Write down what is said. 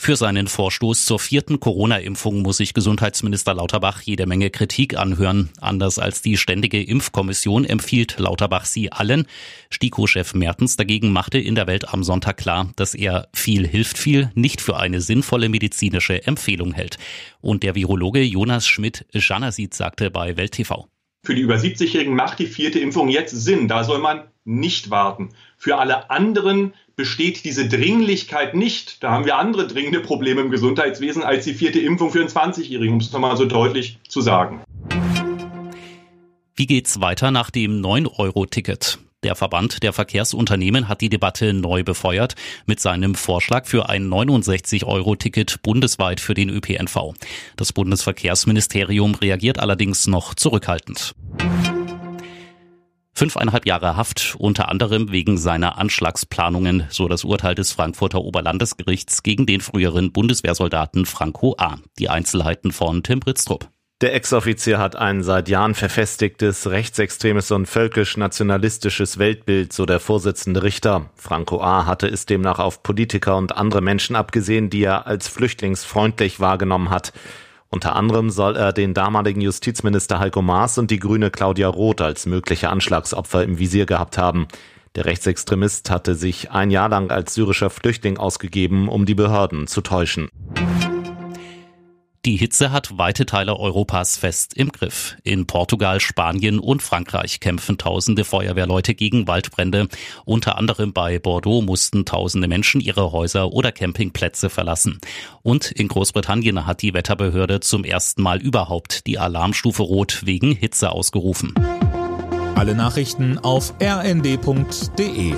Für seinen Vorstoß zur vierten Corona-Impfung muss sich Gesundheitsminister Lauterbach jede Menge Kritik anhören. Anders als die Ständige Impfkommission empfiehlt Lauterbach sie allen. STIKO-Chef Mertens dagegen machte in der Welt am Sonntag klar, dass er viel hilft viel nicht für eine sinnvolle medizinische Empfehlung hält. Und der Virologe Jonas Schmidt-Janasit sagte bei Welt TV. Für die über 70-Jährigen macht die vierte Impfung jetzt Sinn. Da soll man nicht warten. Für alle anderen besteht diese Dringlichkeit nicht. Da haben wir andere dringende Probleme im Gesundheitswesen als die vierte Impfung für einen 20-Jährigen, um es nochmal so deutlich zu sagen. Wie geht's weiter nach dem 9-Euro-Ticket? Der Verband der Verkehrsunternehmen hat die Debatte neu befeuert mit seinem Vorschlag für ein 69-Euro-Ticket bundesweit für den ÖPNV. Das Bundesverkehrsministerium reagiert allerdings noch zurückhaltend. Fünfeinhalb Jahre Haft, unter anderem wegen seiner Anschlagsplanungen, so das Urteil des Frankfurter Oberlandesgerichts gegen den früheren Bundeswehrsoldaten Franco A. Die Einzelheiten von Tim Britztrup. Der Ex-Offizier hat ein seit Jahren verfestigtes rechtsextremes und völkisch-nationalistisches Weltbild, so der Vorsitzende Richter. Franco A. hatte es demnach auf Politiker und andere Menschen abgesehen, die er als flüchtlingsfreundlich wahrgenommen hat. Unter anderem soll er den damaligen Justizminister Heiko Maas und die Grüne Claudia Roth als mögliche Anschlagsopfer im Visier gehabt haben. Der Rechtsextremist hatte sich ein Jahr lang als syrischer Flüchtling ausgegeben, um die Behörden zu täuschen. Die Hitze hat weite Teile Europas fest im Griff. In Portugal, Spanien und Frankreich kämpfen tausende Feuerwehrleute gegen Waldbrände. Unter anderem bei Bordeaux mussten tausende Menschen ihre Häuser oder Campingplätze verlassen. Und in Großbritannien hat die Wetterbehörde zum ersten Mal überhaupt die Alarmstufe Rot wegen Hitze ausgerufen. Alle Nachrichten auf rnd.de